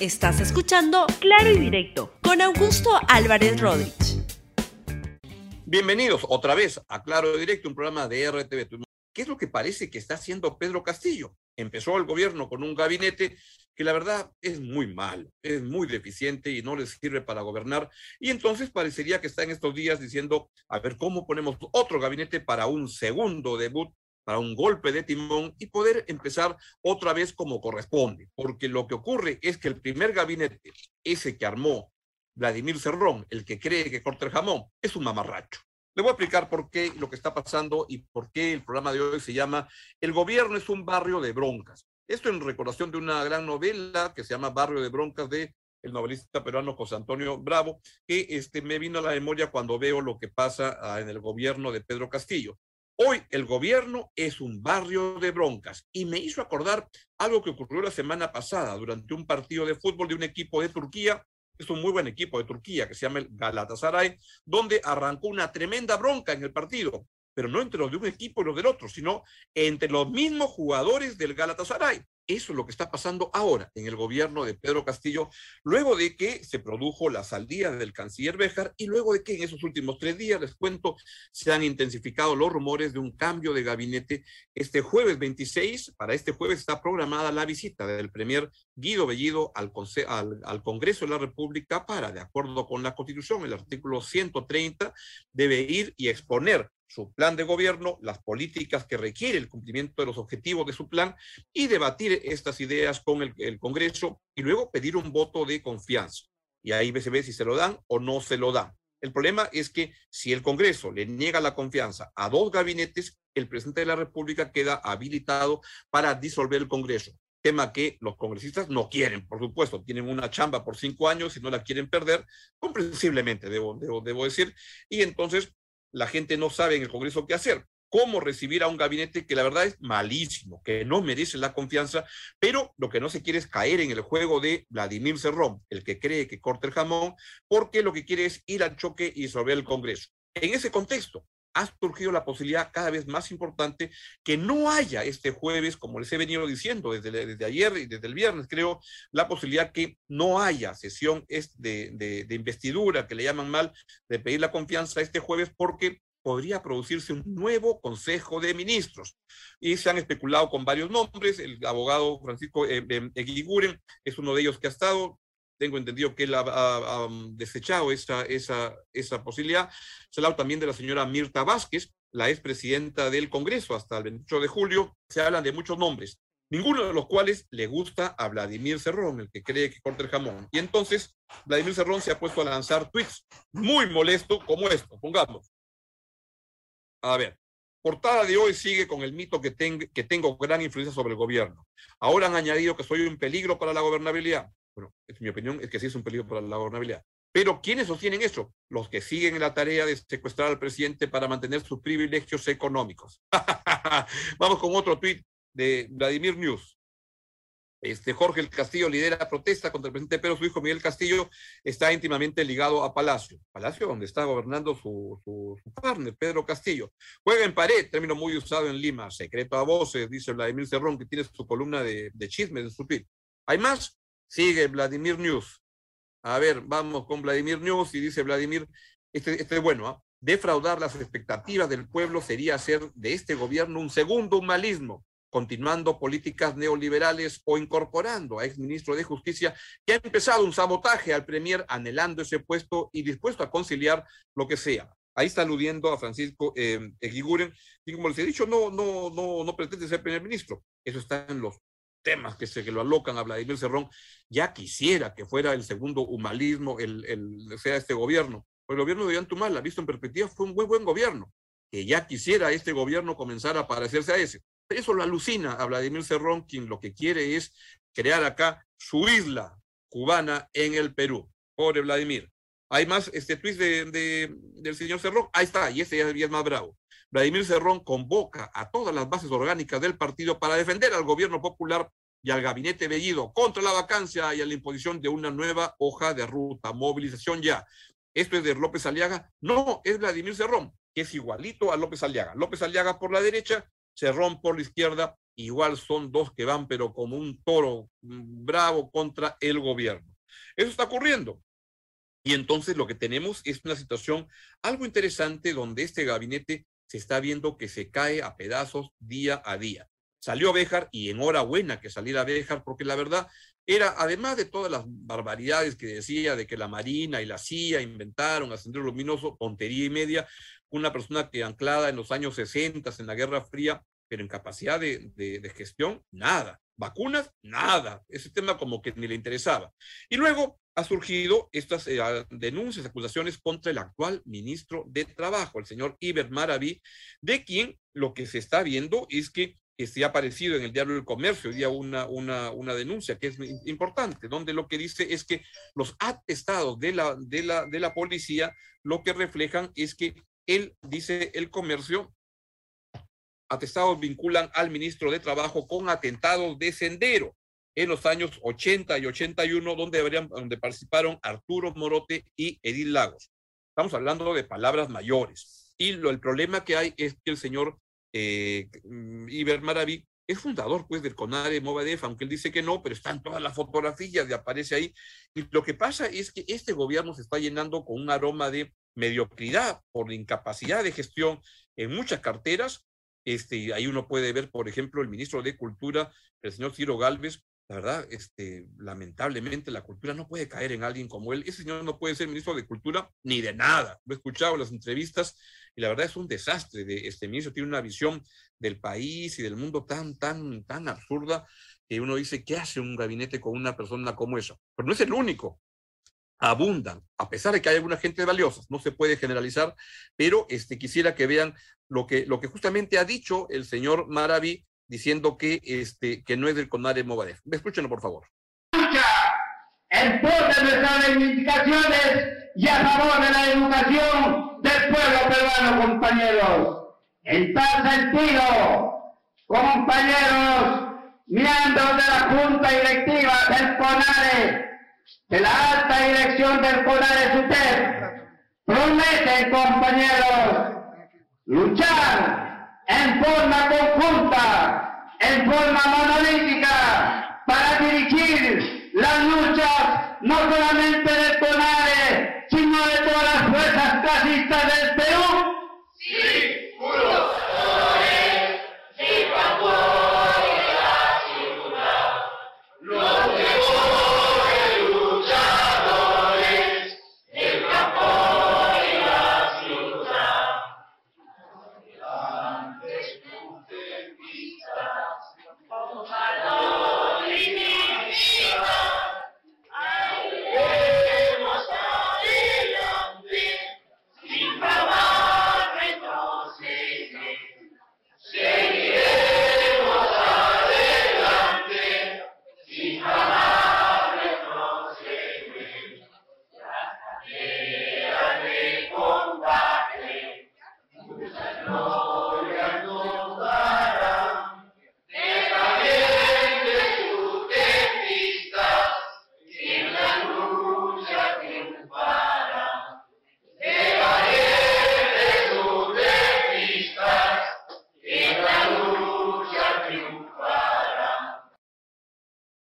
Estás escuchando Claro y Directo con Augusto Álvarez Rodríguez. Bienvenidos otra vez a Claro y Directo, un programa de RTV. ¿Qué es lo que parece que está haciendo Pedro Castillo? Empezó el gobierno con un gabinete que la verdad es muy malo, es muy deficiente y no les sirve para gobernar. Y entonces parecería que está en estos días diciendo, a ver, ¿cómo ponemos otro gabinete para un segundo debut para un golpe de timón y poder empezar otra vez como corresponde. Porque lo que ocurre es que el primer gabinete, ese que armó Vladimir Cerrón, el que cree que corta el jamón, es un mamarracho. Le voy a explicar por qué lo que está pasando y por qué el programa de hoy se llama El gobierno es un barrio de broncas. Esto en recordación de una gran novela que se llama Barrio de Broncas de el novelista peruano José Antonio Bravo, que este, me vino a la memoria cuando veo lo que pasa ah, en el gobierno de Pedro Castillo. Hoy el gobierno es un barrio de broncas y me hizo acordar algo que ocurrió la semana pasada durante un partido de fútbol de un equipo de Turquía, es un muy buen equipo de Turquía que se llama el Galatasaray, donde arrancó una tremenda bronca en el partido, pero no entre los de un equipo y los del otro, sino entre los mismos jugadores del Galatasaray. Eso es lo que está pasando ahora en el gobierno de Pedro Castillo, luego de que se produjo la salida del canciller Béjar y luego de que en esos últimos tres días, les cuento, se han intensificado los rumores de un cambio de gabinete. Este jueves 26, para este jueves está programada la visita del premier Guido Bellido al, al, al Congreso de la República para, de acuerdo con la Constitución, el artículo 130, debe ir y exponer su plan de gobierno, las políticas que requiere el cumplimiento de los objetivos de su plan y debatir estas ideas con el, Congreso y luego pedir un voto de confianza. Y ahí se ve si se lo dan o no se lo dan. El problema es que si el Congreso le niega la confianza a dos gabinetes, el presidente de la República queda habilitado para disolver el Congreso. Tema que los congresistas no quieren, por supuesto, tienen una chamba por cinco años y no la quieren perder, comprensiblemente, debo, debo, decir. Y entonces la gente no sabe en el Congreso qué hacer. Cómo recibir a un gabinete que la verdad es malísimo, que no merece la confianza, pero lo que no se quiere es caer en el juego de Vladimir Cerrón, el que cree que corta el jamón, porque lo que quiere es ir al choque y disolver el Congreso. En ese contexto, ha surgido la posibilidad cada vez más importante que no haya este jueves, como les he venido diciendo desde, desde ayer y desde el viernes, creo, la posibilidad que no haya sesión de, de, de investidura, que le llaman mal, de pedir la confianza este jueves, porque podría producirse un nuevo Consejo de Ministros. Y se han especulado con varios nombres. El abogado Francisco eh, eh, Eguiguren es uno de ellos que ha estado tengo entendido que él ha, um, desechado esa, esa, esa posibilidad. Se habla también de la señora Mirta Vázquez, la expresidenta del Congreso hasta el 28 de julio. Se hablan de muchos nombres, ninguno de los cuales le gusta a Vladimir Cerrón, el que cree que corta el jamón. Y entonces Vladimir Cerrón se ha puesto a lanzar tweets muy molesto como esto, pongamos. A ver, portada de hoy sigue con el mito que, que tengo gran influencia sobre el gobierno. Ahora han añadido que soy un peligro para la gobernabilidad. Bueno, es mi opinión, es que sí es un peligro para la gobernabilidad. Pero ¿quiénes sostienen eso? Los que siguen la tarea de secuestrar al presidente para mantener sus privilegios económicos. Vamos con otro tuit de Vladimir News. Este Jorge el Castillo lidera protesta contra el presidente, pero su hijo Miguel Castillo está íntimamente ligado a Palacio. Palacio donde está gobernando su, su, partner, Pedro Castillo. Juega en pared, término muy usado en Lima. Secreto a voces, dice Vladimir Cerrón, que tiene su columna de, chismes en su tweet. Hay más, Sigue Vladimir News. A ver, vamos con Vladimir News y dice Vladimir, este, este es bueno, ¿ah? defraudar las expectativas del pueblo sería hacer de este gobierno un segundo humanismo, continuando políticas neoliberales o incorporando a exministro de Justicia que ha empezado un sabotaje al Premier anhelando ese puesto y dispuesto a conciliar lo que sea. Ahí está aludiendo a Francisco eh, y como les he dicho, no, no, no, no pretende ser primer ministro. Eso está en los temas que se que lo alocan a Vladimir Cerrón, ya quisiera que fuera el segundo humanismo, el, el sea este gobierno. Pues el gobierno de Antumal, visto en perspectiva, fue un muy buen gobierno, que ya quisiera este gobierno comenzar a parecerse a ese. Eso lo alucina a Vladimir Cerrón, quien lo que quiere es crear acá su isla cubana en el Perú. Pobre Vladimir. Hay más este tweet de, del señor Cerrón. Ahí está, y este ya es más bravo. Vladimir Cerrón convoca a todas las bases orgánicas del partido para defender al gobierno popular y al gabinete Bellido contra la vacancia y a la imposición de una nueva hoja de ruta. Movilización ya. ¿Esto es de López Aliaga? No, es Vladimir Cerrón, que es igualito a López Aliaga. López Aliaga por la derecha, Cerrón por la izquierda igual son dos que van, pero como un toro mm, bravo contra el gobierno. Eso está ocurriendo. Y entonces lo que tenemos es una situación algo interesante donde este gabinete se está viendo que se cae a pedazos día a día. Salió Béjar y enhorabuena que saliera Béjar, porque la verdad era, además de todas las barbaridades que decía de que la Marina y la CIA inventaron ascender luminoso, tontería y media, una persona que anclada en los años 60 en la Guerra Fría, pero en capacidad de, de gestión, nada. Vacunas, nada. Ese tema como que ni le interesaba. Y luego ha surgido estas eh, denuncias, acusaciones contra el actual ministro de Trabajo, el señor Iber Maraví, de quien lo que se está viendo es que se ha aparecido en el diario del comercio, hoy día una, una, una denuncia que es importante, donde lo que dice es que los atestados de la, de, la, de la policía lo que reflejan es que él, dice el comercio, atestados vinculan al ministro de Trabajo con atentados de sendero en los años 80 y 81, donde, donde participaron Arturo Morote y Edil Lagos. Estamos hablando de palabras mayores. Y lo, el problema que hay es que el señor eh, mm, Iber Maraví es fundador pues del CONARE Movadef, aunque él dice que no, pero están todas las fotografías y aparece ahí. Y lo que pasa es que este gobierno se está llenando con un aroma de mediocridad por la incapacidad de gestión en muchas carteras. Este, ahí uno puede ver, por ejemplo, el ministro de Cultura, el señor Ciro Galvez, la verdad, este, lamentablemente la cultura no puede caer en alguien como él. Ese señor no puede ser ministro de Cultura ni de nada. Lo he escuchado en las entrevistas y la verdad es un desastre. De, este ministro tiene una visión del país y del mundo tan, tan, tan absurda que uno dice, ¿qué hace un gabinete con una persona como esa? Pero no es el único. Abundan, a pesar de que hay alguna gente valiosa, no se puede generalizar, pero este, quisiera que vean lo que, lo que justamente ha dicho el señor Maraví diciendo que, este, que no es del CONARE Movadef. Escúchenlo, por favor. En pos de nuestras reivindicaciones y a favor de la educación del pueblo peruano, compañeros. En tal sentido, compañeros, miembros de la Junta Directiva del CONARE, de la alta dirección del CONARE SUTEP, prometen, compañeros, luchar en forma conjunta, en forma monolítica, para dirigir las luchas no solamente de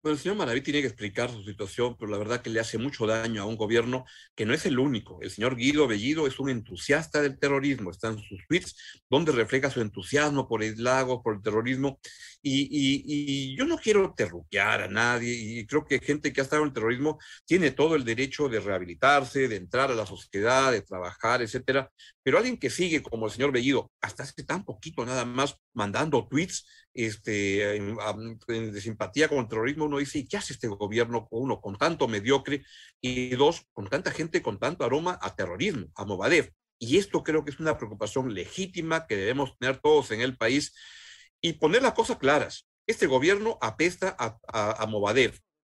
el señor Maraví tiene que explicar su situación, pero la verdad que le hace mucho daño a un gobierno que no es el único. El señor Guido Bellido es un entusiasta del terrorismo, está en sus tweets donde refleja su entusiasmo por el lago, por el terrorismo. Y, y, yo no quiero terruquear a nadie, y creo que gente que ha estado en el terrorismo tiene todo el derecho de rehabilitarse, de entrar a la sociedad, de trabajar, etcétera. Pero alguien que sigue como el señor Bellido, hasta hace tan poquito nada más, mandando tweets este, de simpatía con el terrorismo, uno dice, ¿y qué hace este gobierno, uno, con tanto mediocre, y dos, con tanta gente con tanto aroma a terrorismo, a Movadef? Y esto creo que es una preocupación legítima que debemos tener todos en el país y poner las cosas claras. Este gobierno apesta a, a.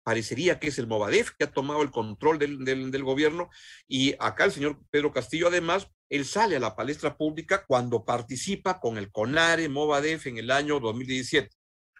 Parecería que es el Movadef que ha tomado el control del, del, del, gobierno y acá el señor Pedro Castillo además, él sale a la palestra pública cuando participa con el CONARE Movadef en el año 2017.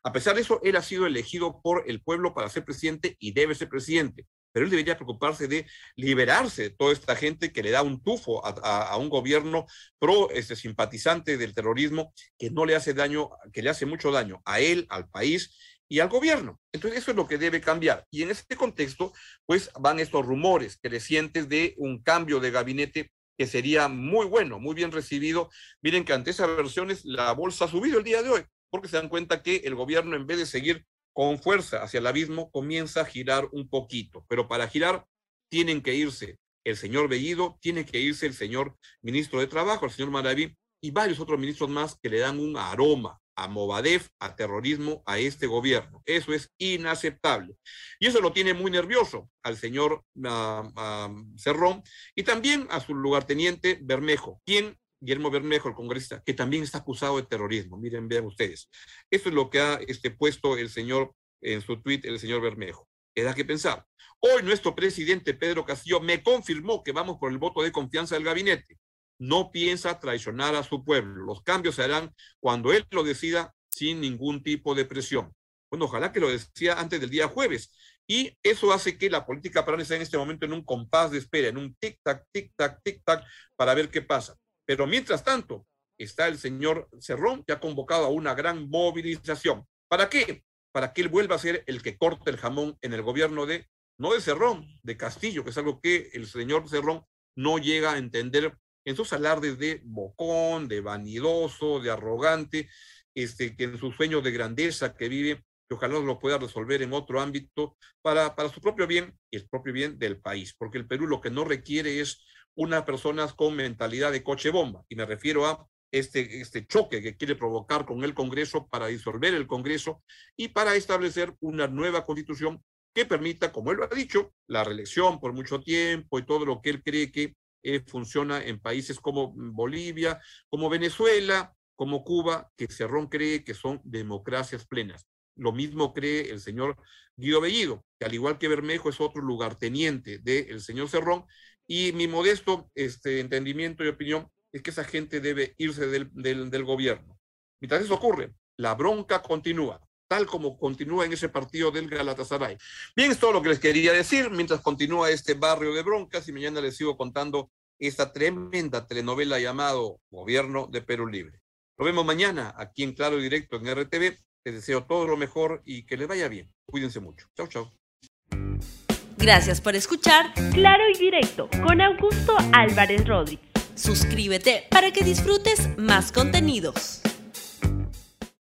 A pesar de eso, él ha sido elegido por el pueblo para ser presidente y debe ser presidente. pero él debería preocuparse de liberarse de toda esta gente que le da un tufo a, un gobierno pro este, simpatizante del terrorismo que no le hace daño, que le hace mucho daño a él, al país y al gobierno. Entonces, eso es lo que debe cambiar. Y en este contexto, pues van estos rumores crecientes de un cambio de gabinete que sería muy bueno, muy bien recibido. Miren que ante esas versiones la bolsa ha subido el día de hoy, porque se dan cuenta que el gobierno, en vez de seguir con fuerza hacia el abismo, comienza a girar un poquito. Pero para girar, tienen que irse el señor Bellido, tiene que irse el señor ministro de Trabajo, el señor Maraví, y varios otros ministros más que le dan un aroma a Movadef, a terrorismo, a este gobierno. Eso es inaceptable. Y eso lo tiene muy nervioso al señor uh, Cerrón y también a su lugarteniente Bermejo, quien, Guillermo Bermejo, el congresista, que también está acusado de terrorismo. Miren, vean ustedes. Eso es lo que ha este, puesto el señor en su tweet, el señor Bermejo. Queda que pensar. Hoy nuestro presidente Pedro Castillo me confirmó que vamos por el voto de confianza del gabinete no piensa traicionar a su pueblo. Los cambios se harán cuando él lo decida sin ningún tipo de presión. Bueno, ojalá que lo decía antes del día jueves. Y eso hace que la política peruana esté en este momento en un compás de espera, en un tic-tac, tic-tac, tic-tac, para ver qué pasa. Pero mientras tanto, está el señor Cerrón, que ha convocado a una gran movilización. ¿Para qué? Para que él vuelva a ser el que corte el jamón en el gobierno de, no de Cerrón, de Castillo, que es algo que el señor Cerrón no llega a entender en sus alardes de bocón, de vanidoso, de arrogante, este, que en sus sueños de grandeza que vive, que ojalá lo pueda resolver en otro ámbito para, para su propio bien y el propio bien del país, porque el Perú lo que no requiere es unas personas con mentalidad de coche bomba, y me refiero a este, este choque que quiere provocar con el Congreso para disolver el Congreso y para establecer una nueva constitución que permita, como él lo ha dicho, la reelección por mucho tiempo y todo lo que él cree que eh, funciona en países como Bolivia, como Venezuela, como Cuba, que Cerrón cree que son democracias plenas. Lo mismo cree el señor Guido Bellido, que al igual que Bermejo es otro lugarteniente del señor Cerrón, y mi modesto este, entendimiento y opinión es que esa gente debe irse del, del, del gobierno. Mientras eso ocurre, la bronca continúa tal como continúa en ese partido del Galatasaray. Bien, es todo lo que les quería decir mientras continúa este barrio de broncas y mañana les sigo contando esta tremenda telenovela llamado Gobierno de Perú Libre. Lo vemos mañana aquí en Claro Directo en RTV. Les deseo todo lo mejor y que les vaya bien. Cuídense mucho. Chao, chao. Gracias por escuchar Claro y Directo con Augusto Álvarez Rodríguez. Suscríbete para que disfrutes más contenidos.